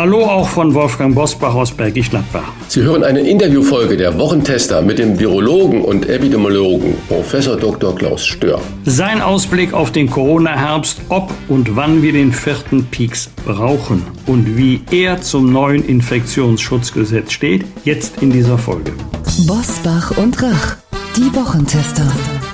Hallo auch von Wolfgang Bosbach aus Bergisch Gladbach. Sie hören eine Interviewfolge der Wochentester mit dem Virologen und Epidemiologen Professor Dr. Klaus Stör. Sein Ausblick auf den Corona-Herbst, ob und wann wir den vierten Peaks brauchen und wie er zum neuen Infektionsschutzgesetz steht, jetzt in dieser Folge. Bosbach und Rach, die Wochentester.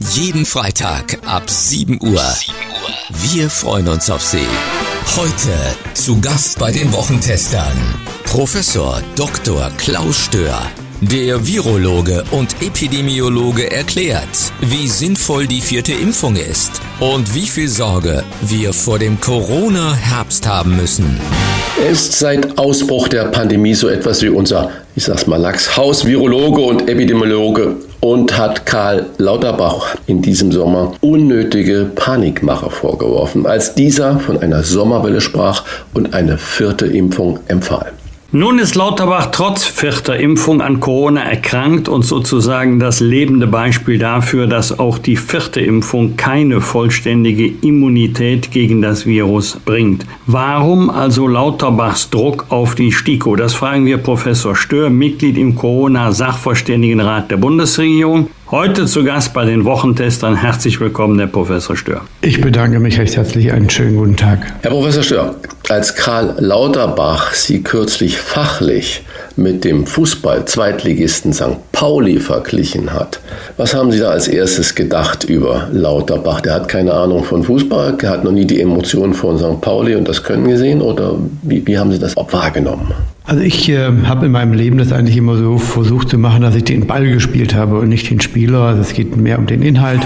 Jeden Freitag ab 7 Uhr. Wir freuen uns auf Sie. Heute zu Gast bei den Wochentestern Professor Dr. Klaus Stör. Der Virologe und Epidemiologe erklärt, wie sinnvoll die vierte Impfung ist und wie viel Sorge wir vor dem Corona-Herbst haben müssen. Er ist seit Ausbruch der Pandemie so etwas wie unser, ich sag's mal, Lachshaus, Virologe und Epidemiologe und hat Karl Lauterbach in diesem Sommer unnötige Panikmache vorgeworfen, als dieser von einer Sommerwelle sprach und eine vierte Impfung empfahl. Nun ist Lauterbach trotz vierter Impfung an Corona erkrankt und sozusagen das lebende Beispiel dafür, dass auch die vierte Impfung keine vollständige Immunität gegen das Virus bringt. Warum also Lauterbachs Druck auf die STIKO? Das fragen wir Professor Stör, Mitglied im Corona-Sachverständigenrat der Bundesregierung. Heute zu Gast bei den Wochentestern. Herzlich willkommen, Herr Professor Stör. Ich bedanke mich recht herzlich. Einen schönen guten Tag. Herr Professor Stör, als Karl Lauterbach Sie kürzlich fachlich mit dem Fußball-Zweitligisten St. Pauli verglichen hat, was haben Sie da als erstes gedacht über Lauterbach? Der hat keine Ahnung von Fußball, der hat noch nie die Emotionen von St. Pauli und das Können gesehen oder wie, wie haben Sie das wahrgenommen? Also ich äh, habe in meinem Leben das eigentlich immer so versucht zu machen, dass ich den Ball gespielt habe und nicht den Spieler. Also es geht mehr um den Inhalt,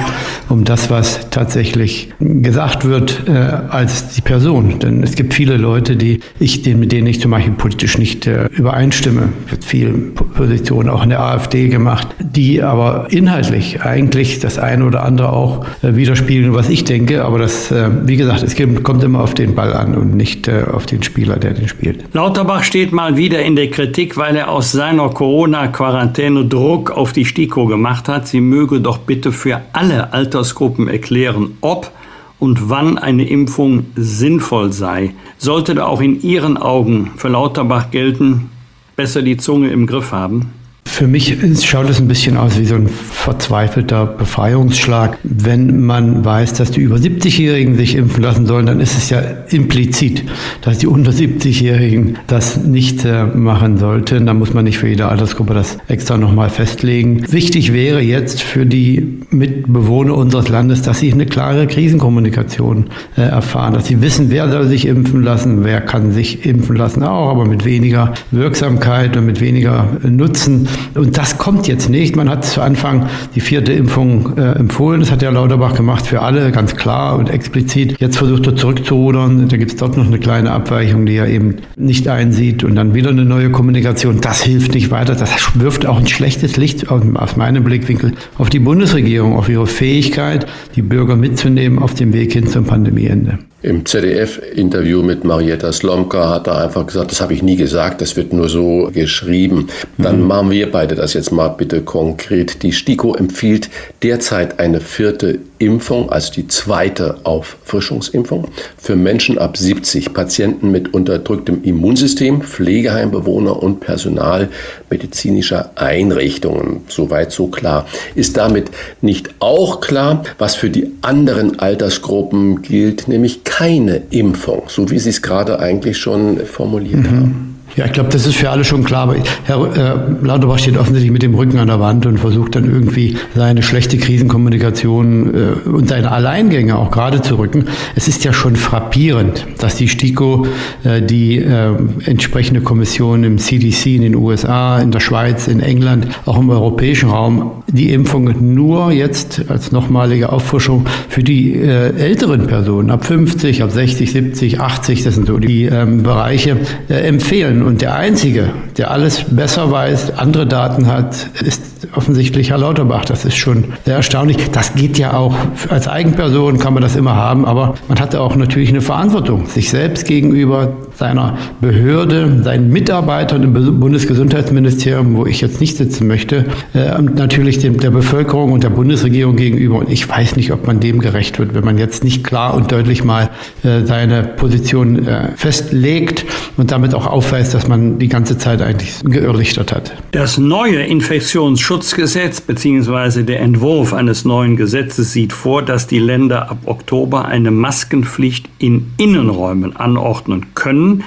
um das, was tatsächlich gesagt wird, äh, als die Person. Denn es gibt viele Leute, die ich, mit denen ich zum Beispiel politisch nicht äh, übereinstimme. Wird viel Positionen auch in der AfD gemacht, die aber inhaltlich eigentlich das eine oder andere auch äh, widerspiegeln, was ich denke. Aber das, äh, wie gesagt, es kommt immer auf den Ball an und nicht äh, auf den Spieler, der den spielt. Lauterbach steht mal wieder in der Kritik, weil er aus seiner Corona-Quarantäne Druck auf die STIKO gemacht hat. Sie möge doch bitte für alle Altersgruppen erklären, ob und wann eine Impfung sinnvoll sei. Sollte da auch in Ihren Augen für Lauterbach gelten, besser die Zunge im Griff haben? Für mich schaut es ein bisschen aus wie so ein verzweifelter Befreiungsschlag. Wenn man weiß, dass die über 70-Jährigen sich impfen lassen sollen, dann ist es ja implizit, dass die unter 70-Jährigen das nicht äh, machen sollten. Da muss man nicht für jede Altersgruppe das extra nochmal festlegen. Wichtig wäre jetzt für die Mitbewohner unseres Landes, dass sie eine klare Krisenkommunikation äh, erfahren, dass sie wissen, wer soll sich impfen lassen, wer kann sich impfen lassen auch, aber mit weniger Wirksamkeit und mit weniger Nutzen. Und das kommt jetzt nicht. Man hat zu Anfang die vierte Impfung äh, empfohlen. Das hat ja Lauterbach gemacht für alle, ganz klar und explizit. Jetzt versucht er zurückzurudern. Da gibt es dort noch eine kleine Abweichung, die er eben nicht einsieht. Und dann wieder eine neue Kommunikation. Das hilft nicht weiter. Das wirft auch ein schlechtes Licht aus meinem Blickwinkel auf die Bundesregierung, auf ihre Fähigkeit, die Bürger mitzunehmen auf dem Weg hin zum Pandemieende. Im ZDF-Interview mit Marietta Slomka hat er einfach gesagt, das habe ich nie gesagt, das wird nur so geschrieben. Dann mhm. machen wir beide das jetzt mal bitte konkret. Die STIKO empfiehlt derzeit eine vierte Impfung, also die zweite Auffrischungsimpfung, für Menschen ab 70, Patienten mit unterdrücktem Immunsystem, Pflegeheimbewohner und Personal medizinischer Einrichtungen. Soweit so klar. Ist damit nicht auch klar, was für die anderen Altersgruppen gilt, nämlich keine Impfung, so wie Sie es gerade eigentlich schon formuliert mhm. haben. Ja, ich glaube, das ist für alle schon klar. Aber Herr äh, Lauterbach steht offensichtlich mit dem Rücken an der Wand und versucht dann irgendwie seine schlechte Krisenkommunikation äh, und seine Alleingänge auch gerade zu rücken. Es ist ja schon frappierend, dass die STIKO, äh, die äh, entsprechende Kommission im CDC in den USA, in der Schweiz, in England, auch im europäischen Raum, die Impfung nur jetzt als nochmalige Auffrischung für die äh, älteren Personen ab 50, ab 60, 70, 80, das sind so die ähm, Bereiche, äh, empfehlen. Und der Einzige, der alles besser weiß, andere Daten hat, ist offensichtlich Herr Lauterbach. Das ist schon sehr erstaunlich. Das geht ja auch, als Eigenperson kann man das immer haben, aber man hatte auch natürlich eine Verantwortung, sich selbst gegenüber, seiner Behörde, seinen Mitarbeitern im Bundesgesundheitsministerium, wo ich jetzt nicht sitzen möchte, äh, natürlich dem, der Bevölkerung und der Bundesregierung gegenüber. Und ich weiß nicht, ob man dem gerecht wird, wenn man jetzt nicht klar und deutlich mal äh, seine Position äh, festlegt und damit auch aufweist, dass man die ganze Zeit eigentlich geirrlichtert hat. Das neue Infektionsschutzgesetz bzw. der Entwurf eines neuen Gesetzes sieht vor, dass die Länder ab Oktober eine Maskenpflicht in Innenräumen anordnen können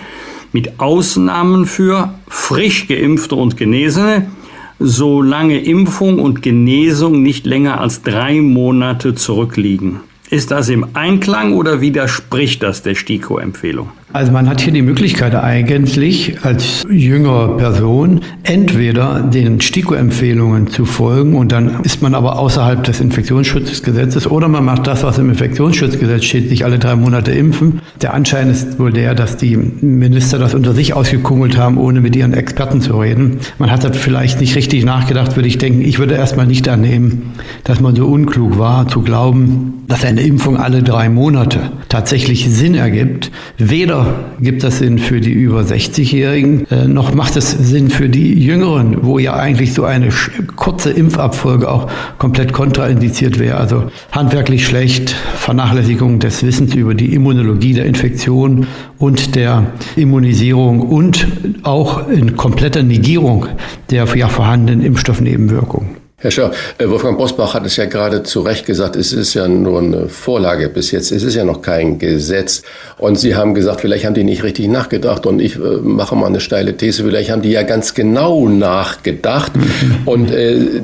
mit Ausnahmen für frisch geimpfte und Genesene, solange Impfung und Genesung nicht länger als drei Monate zurückliegen. Ist das im Einklang oder widerspricht das der STIKO-Empfehlung? Also man hat hier die Möglichkeit eigentlich als jüngere Person entweder den STIKO-Empfehlungen zu folgen und dann ist man aber außerhalb des Infektionsschutzgesetzes oder man macht das, was im Infektionsschutzgesetz steht, sich alle drei Monate impfen. Der Anschein ist wohl der, dass die Minister das unter sich ausgekungelt haben, ohne mit ihren Experten zu reden. Man hat das vielleicht nicht richtig nachgedacht, würde ich denken. Ich würde erstmal nicht annehmen, dass man so unklug war, zu glauben, dass eine Impfung alle drei Monate tatsächlich Sinn ergibt. Weder gibt das Sinn für die über 60-Jährigen, äh, noch macht es Sinn für die Jüngeren, wo ja eigentlich so eine kurze Impfabfolge auch komplett kontraindiziert wäre. Also handwerklich schlecht, Vernachlässigung des Wissens über die Immunologie der Infektion und der Immunisierung und auch in kompletter Negierung der ja vorhandenen Impfstoffnebenwirkungen. Herr Schör, äh, Wolfgang Bosbach hat es ja gerade zu Recht gesagt, es ist ja nur eine Vorlage bis jetzt, es ist ja noch kein Gesetz. Und Sie haben gesagt, vielleicht haben die nicht richtig nachgedacht und ich äh, mache mal eine steile These, vielleicht haben die ja ganz genau nachgedacht. Und äh,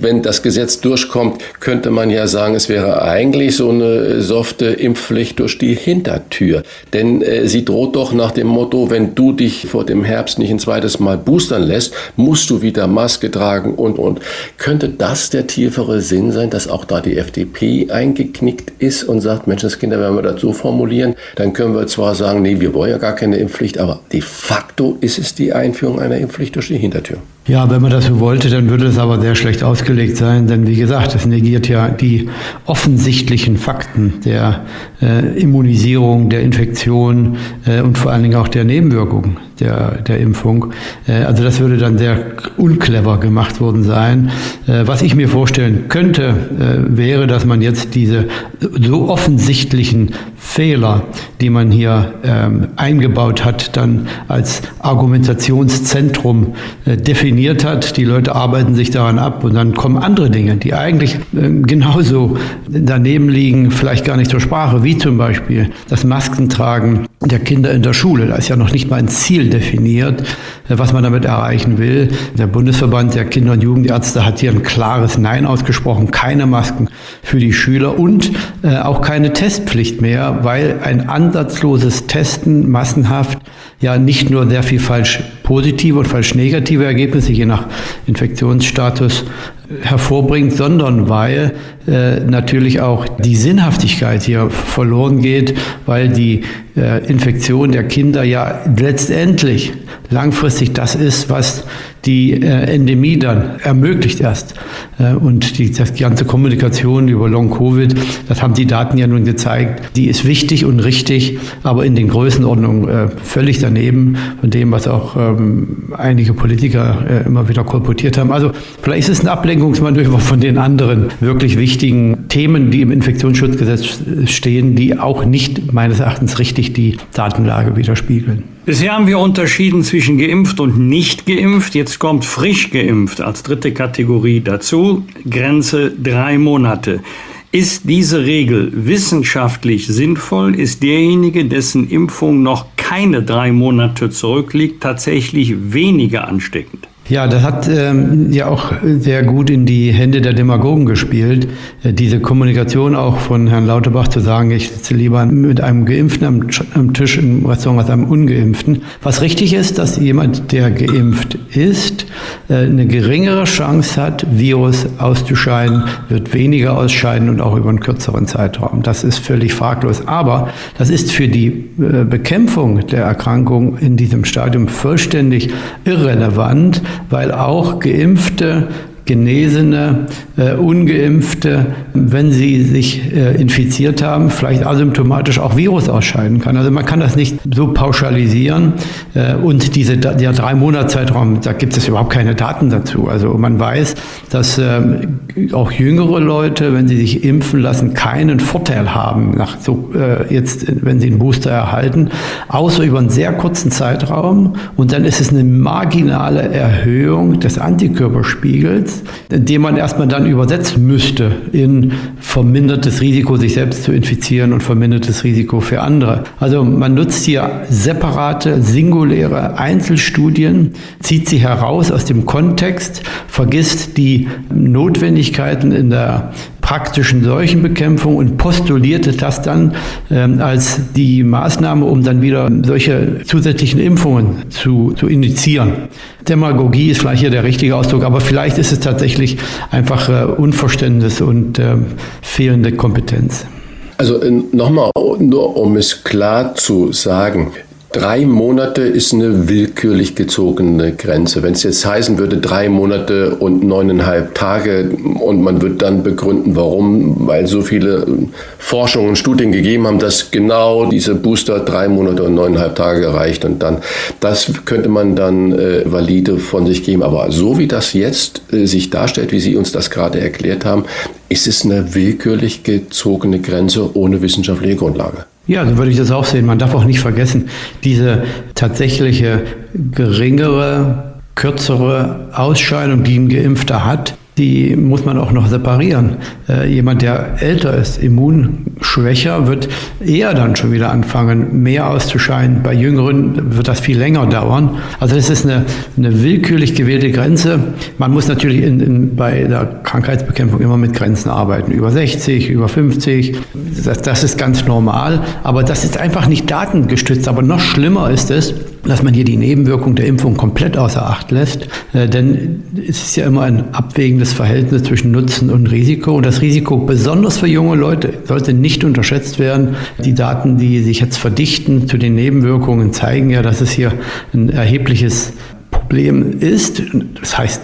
wenn das Gesetz durchkommt, könnte man ja sagen, es wäre eigentlich so eine softe Impfpflicht durch die Hintertür. Denn äh, sie droht doch nach dem Motto, wenn du dich vor dem Herbst nicht ein zweites Mal boostern lässt, musst du wieder Maske tragen und, und. Können könnte das der tiefere Sinn sein, dass auch da die FDP eingeknickt ist und sagt, Menschenskinder, wenn wir das so formulieren, dann können wir zwar sagen, nee, wir wollen ja gar keine Impfpflicht, aber de facto ist es die Einführung einer Impfpflicht durch die Hintertür. Ja, wenn man das so wollte, dann würde es aber sehr schlecht ausgelegt sein, denn wie gesagt, es negiert ja die offensichtlichen Fakten der äh, Immunisierung, der Infektion äh, und vor allen Dingen auch der Nebenwirkungen der, der Impfung. Äh, also das würde dann sehr unclever gemacht worden sein. Äh, was ich mir vorstellen könnte, äh, wäre, dass man jetzt diese so offensichtlichen Fehler, die man hier ähm, eingebaut hat, dann als Argumentationszentrum äh, definiert hat. Die Leute arbeiten sich daran ab und dann kommen andere Dinge, die eigentlich äh, genauso daneben liegen, vielleicht gar nicht zur Sprache, wie zum Beispiel das Maskentragen der Kinder in der Schule. Da ist ja noch nicht mal ein Ziel definiert, äh, was man damit erreichen will. Der Bundesverband der Kinder- und Jugendärzte hat hier ein klares Nein ausgesprochen. Keine Masken für die Schüler und äh, auch keine Testpflicht mehr, weil ein ansatzloses Testen massenhaft ja nicht nur sehr viel falsch positive und falsch negative Ergebnisse je nach Infektionsstatus hervorbringt, sondern weil äh, natürlich auch die Sinnhaftigkeit hier verloren geht, weil die äh, Infektion der Kinder ja letztendlich langfristig das ist, was die äh, Endemie dann ermöglicht erst. Äh, und die, das ganze Kommunikation über Long-Covid, das haben die Daten ja nun gezeigt, die ist wichtig und richtig, aber in den Größenordnungen äh, völlig daneben von dem, was auch ähm, einige Politiker äh, immer wieder kolportiert haben. Also vielleicht ist es ein Ablenkungsmanöver von den anderen wirklich wichtigen Themen, die im Infektionsschutzgesetz stehen, die auch nicht meines Erachtens richtig die Datenlage widerspiegeln. Bisher haben wir unterschieden zwischen geimpft und nicht geimpft. Jetzt kommt frisch geimpft als dritte Kategorie dazu. Grenze drei Monate. Ist diese Regel wissenschaftlich sinnvoll? Ist derjenige, dessen Impfung noch keine drei Monate zurückliegt, tatsächlich weniger ansteckend? Ja, das hat ähm, ja auch sehr gut in die Hände der Demagogen gespielt. Äh, diese Kommunikation auch von Herrn Lauterbach zu sagen, ich sitze lieber mit einem Geimpften am, am, Tisch im Restaurant als einem Ungeimpften. Was richtig ist, dass jemand, der geimpft ist, äh, eine geringere Chance hat, Virus auszuscheiden, wird weniger ausscheiden und auch über einen kürzeren Zeitraum. Das ist völlig fraglos. Aber das ist für die äh, Bekämpfung der Erkrankung in diesem Stadium vollständig irrelevant weil auch Geimpfte Genesene, äh, Ungeimpfte, wenn sie sich äh, infiziert haben, vielleicht asymptomatisch auch Virus ausscheiden kann. Also man kann das nicht so pauschalisieren. Äh, und diese, der drei Monats Zeitraum, da gibt es überhaupt keine Daten dazu. Also man weiß, dass ähm, auch jüngere Leute, wenn sie sich impfen lassen, keinen Vorteil haben, nach so, äh, jetzt, wenn sie einen Booster erhalten, außer über einen sehr kurzen Zeitraum. Und dann ist es eine marginale Erhöhung des Antikörperspiegels den man erstmal dann übersetzen müsste in vermindertes Risiko, sich selbst zu infizieren und vermindertes Risiko für andere. Also man nutzt hier separate, singuläre Einzelstudien, zieht sie heraus aus dem Kontext, vergisst die Notwendigkeiten in der praktischen Seuchenbekämpfung und postulierte das dann ähm, als die Maßnahme, um dann wieder solche zusätzlichen Impfungen zu, zu initiieren. Demagogie ist vielleicht hier der richtige Ausdruck, aber vielleicht ist es tatsächlich einfach äh, Unverständnis und äh, fehlende Kompetenz. Also äh, nochmal, nur um es klar zu sagen, Drei Monate ist eine willkürlich gezogene Grenze. Wenn es jetzt heißen würde, drei Monate und neuneinhalb Tage und man wird dann begründen, warum, weil so viele Forschungen und Studien gegeben haben, dass genau diese Booster drei Monate und neuneinhalb Tage reicht und dann, das könnte man dann äh, valide von sich geben. Aber so wie das jetzt äh, sich darstellt, wie Sie uns das gerade erklärt haben, ist es eine willkürlich gezogene Grenze ohne wissenschaftliche Grundlage. Ja, so würde ich das auch sehen. Man darf auch nicht vergessen, diese tatsächliche geringere, kürzere Ausscheidung, die ein Geimpfter hat, die muss man auch noch separieren. Äh, jemand, der älter ist, immunschwächer, wird eher dann schon wieder anfangen, mehr auszuscheiden. Bei Jüngeren wird das viel länger dauern. Also das ist eine, eine willkürlich gewählte Grenze. Man muss natürlich in, in, bei der Krankheitsbekämpfung immer mit Grenzen arbeiten. Über 60, über 50, das, das ist ganz normal. Aber das ist einfach nicht datengestützt. Aber noch schlimmer ist es, dass man hier die Nebenwirkung der Impfung komplett außer Acht lässt. Äh, denn es ist ja immer ein abwägendes Verhältnis zwischen Nutzen und Risiko. Und das Risiko, besonders für junge Leute, sollte nicht unterschätzt werden. Die Daten, die sich jetzt verdichten zu den Nebenwirkungen, zeigen ja, dass es hier ein erhebliches Problem ist. Das heißt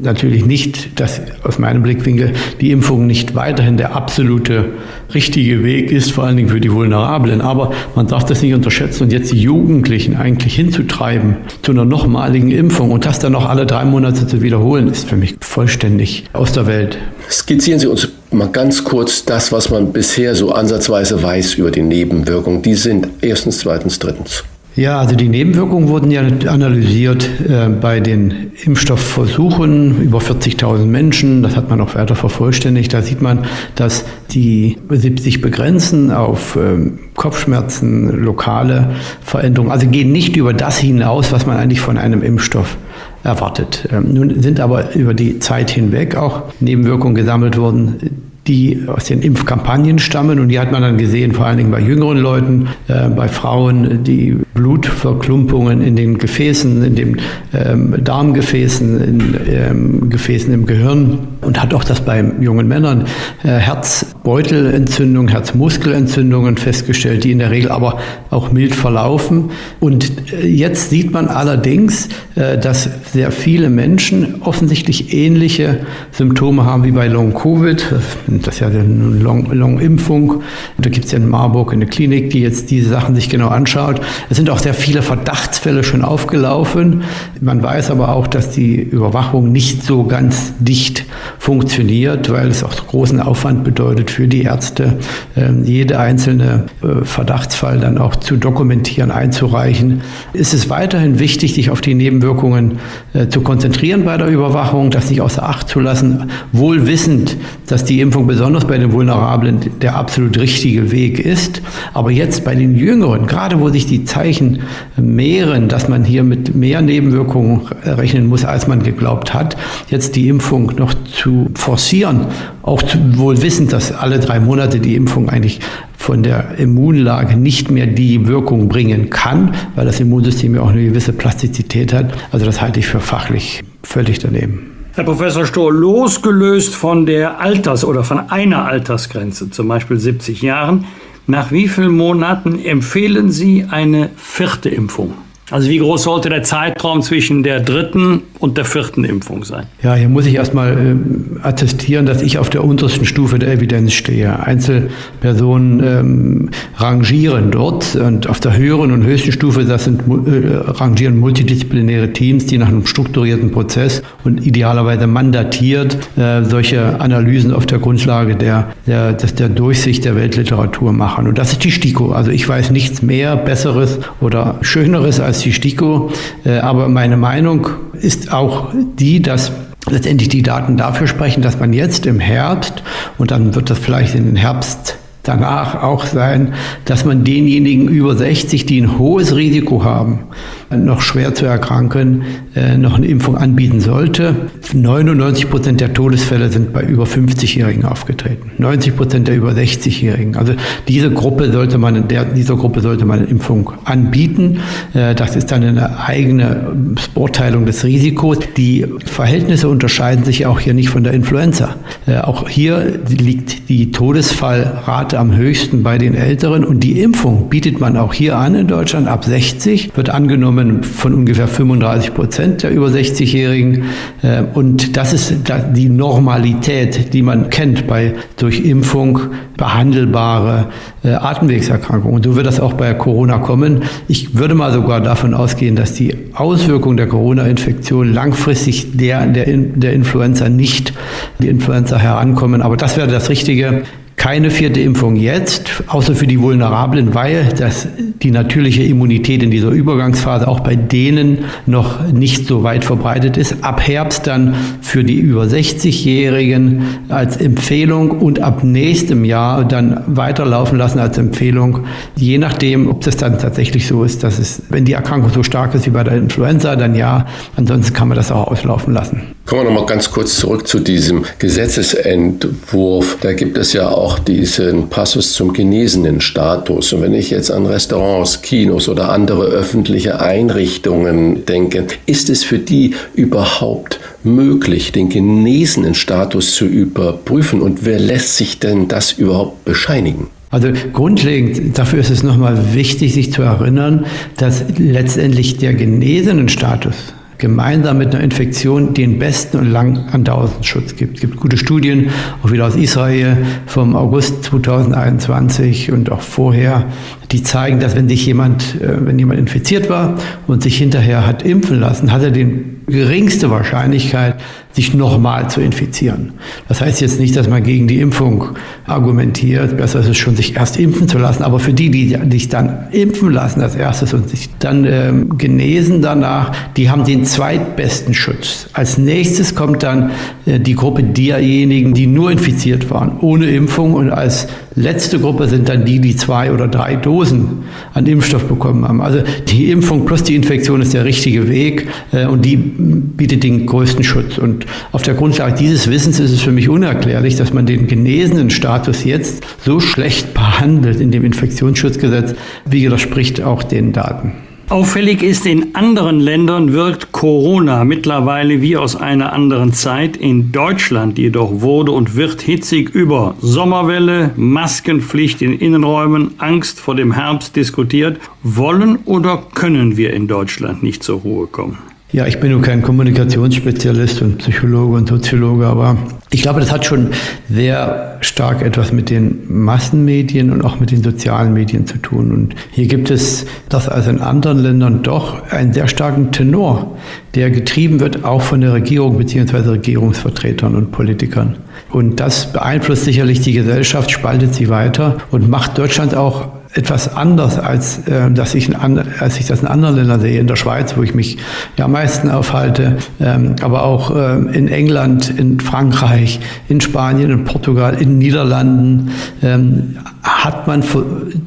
natürlich nicht, dass aus meinem Blickwinkel die Impfung nicht weiterhin der absolute richtige Weg ist, vor allen Dingen für die Vulnerablen. Aber man darf das nicht unterschätzen und jetzt die Jugendlichen eigentlich hinzutreiben zu einer nochmaligen Impfung und das dann noch alle drei Monate zu wiederholen, ist für mich vollständig aus der Welt. Skizzieren Sie uns mal ganz kurz das, was man bisher so ansatzweise weiß über die Nebenwirkungen. Die sind erstens, zweitens, drittens. Ja, also die Nebenwirkungen wurden ja analysiert äh, bei den Impfstoffversuchen, über 40.000 Menschen, das hat man auch weiter vervollständigt. Da sieht man, dass die sich begrenzen auf äh, Kopfschmerzen, lokale Veränderungen, also gehen nicht über das hinaus, was man eigentlich von einem Impfstoff erwartet. Ähm, nun sind aber über die Zeit hinweg auch Nebenwirkungen gesammelt worden, die aus den Impfkampagnen stammen. Und die hat man dann gesehen, vor allen Dingen bei jüngeren Leuten, äh, bei Frauen, die Blutverklumpungen in den Gefäßen, in den ähm, Darmgefäßen, in ähm, Gefäßen im Gehirn und hat auch das bei jungen Männern äh, Herzbeutelentzündungen, Herzmuskelentzündungen festgestellt, die in der Regel aber auch mild verlaufen. Und äh, jetzt sieht man allerdings, äh, dass sehr viele Menschen offensichtlich ähnliche Symptome haben wie bei Long-Covid. Das ist ja eine Long-Impfung. Da gibt es ja in Marburg eine Klinik, die jetzt diese Sachen sich genau anschaut. Es sind auch sehr viele Verdachtsfälle schon aufgelaufen. Man weiß aber auch, dass die Überwachung nicht so ganz dicht funktioniert, weil es auch großen Aufwand bedeutet für die Ärzte, ähm, jede einzelne äh, Verdachtsfall dann auch zu dokumentieren, einzureichen. Es ist weiterhin wichtig, sich auf die Nebenwirkungen äh, zu konzentrieren bei der Überwachung, das nicht außer Acht zu lassen, wohl wissend, dass die Impfung besonders bei den Vulnerablen der absolut richtige Weg ist. Aber jetzt bei den Jüngeren, gerade wo sich die Zeichen mehren, dass man hier mit mehr Nebenwirkungen rechnen muss, als man geglaubt hat, jetzt die Impfung noch zu forcieren, auch wohl wissend, dass alle drei Monate die Impfung eigentlich von der Immunlage nicht mehr die Wirkung bringen kann, weil das Immunsystem ja auch eine gewisse Plastizität hat. Also das halte ich für fachlich völlig daneben. Herr Professor Stohr, losgelöst von der Alters- oder von einer Altersgrenze, zum Beispiel 70 Jahren, nach wie vielen Monaten empfehlen Sie eine vierte Impfung? Also wie groß sollte der Zeitraum zwischen der dritten und der vierten Impfung sein? Ja, hier muss ich erstmal äh, attestieren, dass ich auf der untersten Stufe der Evidenz stehe. Einzelpersonen ähm, rangieren dort und auf der höheren und höchsten Stufe, das sind äh, rangieren multidisziplinäre Teams, die nach einem strukturierten Prozess und idealerweise mandatiert äh, solche Analysen auf der Grundlage der, der, des, der Durchsicht der Weltliteratur machen. Und das ist die STIKO. Also ich weiß nichts mehr, Besseres oder Schöneres als als die STIKO. Äh, aber meine Meinung ist auch die, dass letztendlich die Daten dafür sprechen, dass man jetzt im Herbst, und dann wird das vielleicht in den Herbst danach auch sein, dass man denjenigen über 60, die ein hohes Risiko haben, noch schwer zu erkranken, äh, noch eine Impfung anbieten sollte. 99 Prozent der Todesfälle sind bei über 50-Jährigen aufgetreten. 90 Prozent der über 60-Jährigen. Also diese Gruppe sollte man, der, dieser Gruppe sollte man eine Impfung anbieten. Äh, das ist dann eine eigene Beurteilung des Risikos. Die Verhältnisse unterscheiden sich auch hier nicht von der Influenza. Äh, auch hier liegt die Todesfallrate am höchsten bei den Älteren und die Impfung bietet man auch hier an in Deutschland ab 60, wird angenommen Einkommen von ungefähr 35 Prozent der über 60-Jährigen. Äh, und das ist die Normalität, die man kennt bei durch Impfung behandelbare äh, Atemwegserkrankungen. Und so wird das auch bei Corona kommen. Ich würde mal sogar davon ausgehen, dass die Auswirkungen der Corona-Infektion langfristig der, der, der Influenza nicht die Influenza herankommen. Aber das wäre das Richtige keine vierte Impfung jetzt, außer für die Vulnerablen, weil das, die natürliche Immunität in dieser Übergangsphase auch bei denen noch nicht so weit verbreitet ist. Ab Herbst dann für die über 60-Jährigen als Empfehlung und ab nächstem Jahr dann weiterlaufen lassen als Empfehlung, je nachdem, ob das dann tatsächlich so ist, dass es, wenn die Erkrankung so stark ist wie bei der Influenza, dann ja, ansonsten kann man das auch auslaufen lassen. Kommen wir nochmal ganz kurz zurück zu diesem Gesetzesentwurf. Da gibt es ja auch auch diesen Passus zum genesenen Status. Und wenn ich jetzt an Restaurants, Kinos oder andere öffentliche Einrichtungen denke, ist es für die überhaupt möglich, den genesenen Status zu überprüfen? Und wer lässt sich denn das überhaupt bescheinigen? Also grundlegend dafür ist es nochmal wichtig, sich zu erinnern, dass letztendlich der genesenen Status gemeinsam mit einer Infektion den besten und lang andauernden Schutz gibt. Es gibt gute Studien, auch wieder aus Israel vom August 2021 und auch vorher, die zeigen, dass wenn sich jemand, äh, wenn jemand infiziert war und sich hinterher hat impfen lassen, hat er den geringste Wahrscheinlichkeit, sich nochmal zu infizieren. Das heißt jetzt nicht, dass man gegen die Impfung argumentiert. Besser ist es schon, sich erst impfen zu lassen. Aber für die, die sich dann impfen lassen als erstes und sich dann ähm, genesen danach, die haben den zweitbesten Schutz. Als nächstes kommt dann äh, die Gruppe derjenigen, die nur infiziert waren, ohne Impfung. Und als letzte Gruppe sind dann die, die zwei oder drei Dosen an Impfstoff bekommen haben. Also die Impfung plus die Infektion ist der richtige Weg äh, und die bietet den größten Schutz. Und auf der Grundlage dieses Wissens ist es für mich unerklärlich, dass man den genesenen Status jetzt so schlecht behandelt in dem Infektionsschutzgesetz, wie widerspricht auch den Daten. Auffällig ist, in anderen Ländern wirkt Corona mittlerweile wie aus einer anderen Zeit. In Deutschland jedoch wurde und wird hitzig über Sommerwelle, Maskenpflicht in Innenräumen, Angst vor dem Herbst diskutiert. Wollen oder können wir in Deutschland nicht zur Ruhe kommen? Ja, ich bin nur kein Kommunikationsspezialist und Psychologe und Soziologe, aber ich glaube, das hat schon sehr stark etwas mit den Massenmedien und auch mit den sozialen Medien zu tun. Und hier gibt es das als in anderen Ländern doch einen sehr starken Tenor, der getrieben wird auch von der Regierung bzw. Regierungsvertretern und Politikern. Und das beeinflusst sicherlich die Gesellschaft, spaltet sie weiter und macht Deutschland auch etwas anders, als, äh, dass ich an, als ich das in anderen Ländern sehe. In der Schweiz, wo ich mich ja am meisten aufhalte, ähm, aber auch äh, in England, in Frankreich, in Spanien, in Portugal, in Niederlanden ähm, hat man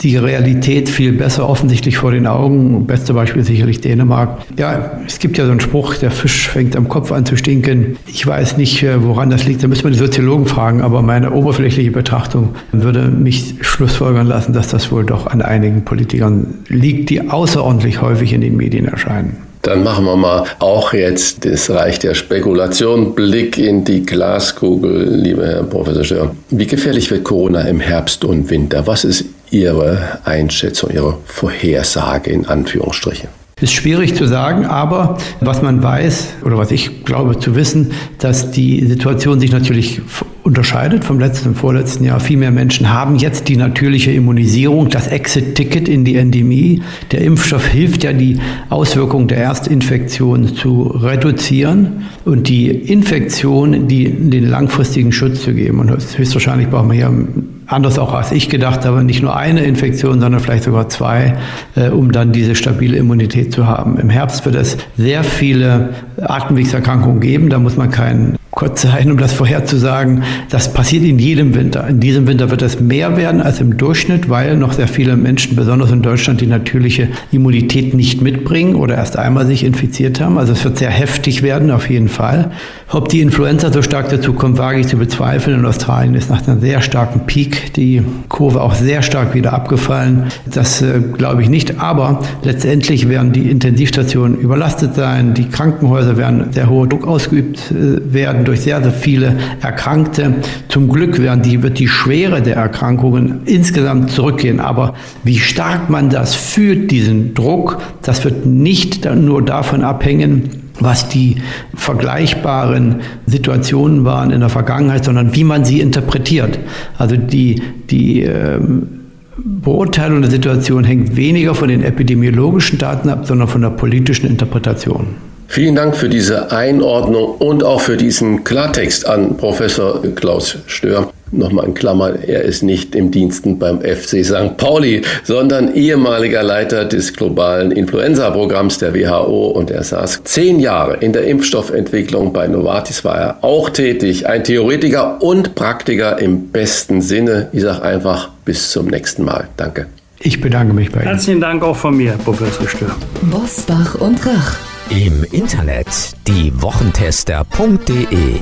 die Realität viel besser offensichtlich vor den Augen. Beste Beispiel sicherlich Dänemark. Ja, es gibt ja so einen Spruch, der Fisch fängt am Kopf an zu stinken. Ich weiß nicht, äh, woran das liegt. Da müssen wir die Soziologen fragen, aber meine oberflächliche Betrachtung würde mich schlussfolgern lassen, dass das wohl doch an einigen Politikern liegt, die außerordentlich häufig in den Medien erscheinen. Dann machen wir mal auch jetzt das Reich der Spekulation. Blick in die Glaskugel, lieber Herr Professor Stör. Wie gefährlich wird Corona im Herbst und Winter? Was ist Ihre Einschätzung, Ihre Vorhersage in Anführungsstrichen? Ist schwierig zu sagen, aber was man weiß oder was ich glaube zu wissen, dass die Situation sich natürlich unterscheidet vom letzten und vorletzten Jahr. Viel mehr Menschen haben jetzt die natürliche Immunisierung, das Exit-Ticket in die Endemie. Der Impfstoff hilft ja, die Auswirkungen der Erstinfektion zu reduzieren und die Infektion, die den langfristigen Schutz zu geben. Und höchstwahrscheinlich brauchen wir hier anders auch als ich gedacht habe, nicht nur eine Infektion, sondern vielleicht sogar zwei, äh, um dann diese stabile Immunität zu haben. Im Herbst wird es sehr viele Atemwegserkrankungen geben. Da muss man keinen kurz sein, um das vorherzusagen. Das passiert in jedem Winter. In diesem Winter wird es mehr werden als im Durchschnitt, weil noch sehr viele Menschen, besonders in Deutschland, die natürliche Immunität nicht mitbringen oder erst einmal sich infiziert haben. Also es wird sehr heftig werden, auf jeden Fall. Ob die Influenza so stark dazu kommt, wage ich zu bezweifeln. In Australien ist nach einem sehr starken Peak die Kurve auch sehr stark wieder abgefallen. Das äh, glaube ich nicht. Aber letztendlich werden die Intensivstationen überlastet sein. Die Krankenhäuser werden sehr hoher Druck ausgeübt äh, werden durch sehr, sehr viele Erkrankte. Zum Glück werden die, wird die Schwere der Erkrankungen insgesamt zurückgehen. Aber wie stark man das fühlt, diesen Druck, das wird nicht nur davon abhängen, was die vergleichbaren Situationen waren in der Vergangenheit, sondern wie man sie interpretiert. Also die, die ähm, Beurteilung der Situation hängt weniger von den epidemiologischen Daten ab, sondern von der politischen Interpretation. Vielen Dank für diese Einordnung und auch für diesen Klartext an Professor Klaus Stör. Nochmal in Klammern, er ist nicht im Diensten beim FC St. Pauli, sondern ehemaliger Leiter des globalen Influenza-Programms der WHO und er saß zehn Jahre in der Impfstoffentwicklung bei Novartis, war er auch tätig. Ein Theoretiker und Praktiker im besten Sinne. Ich sage einfach bis zum nächsten Mal. Danke. Ich bedanke mich bei Ihnen. Herzlichen Dank auch von mir, Professor Stör. Bosbach und Rach. Im Internet diewochentester.de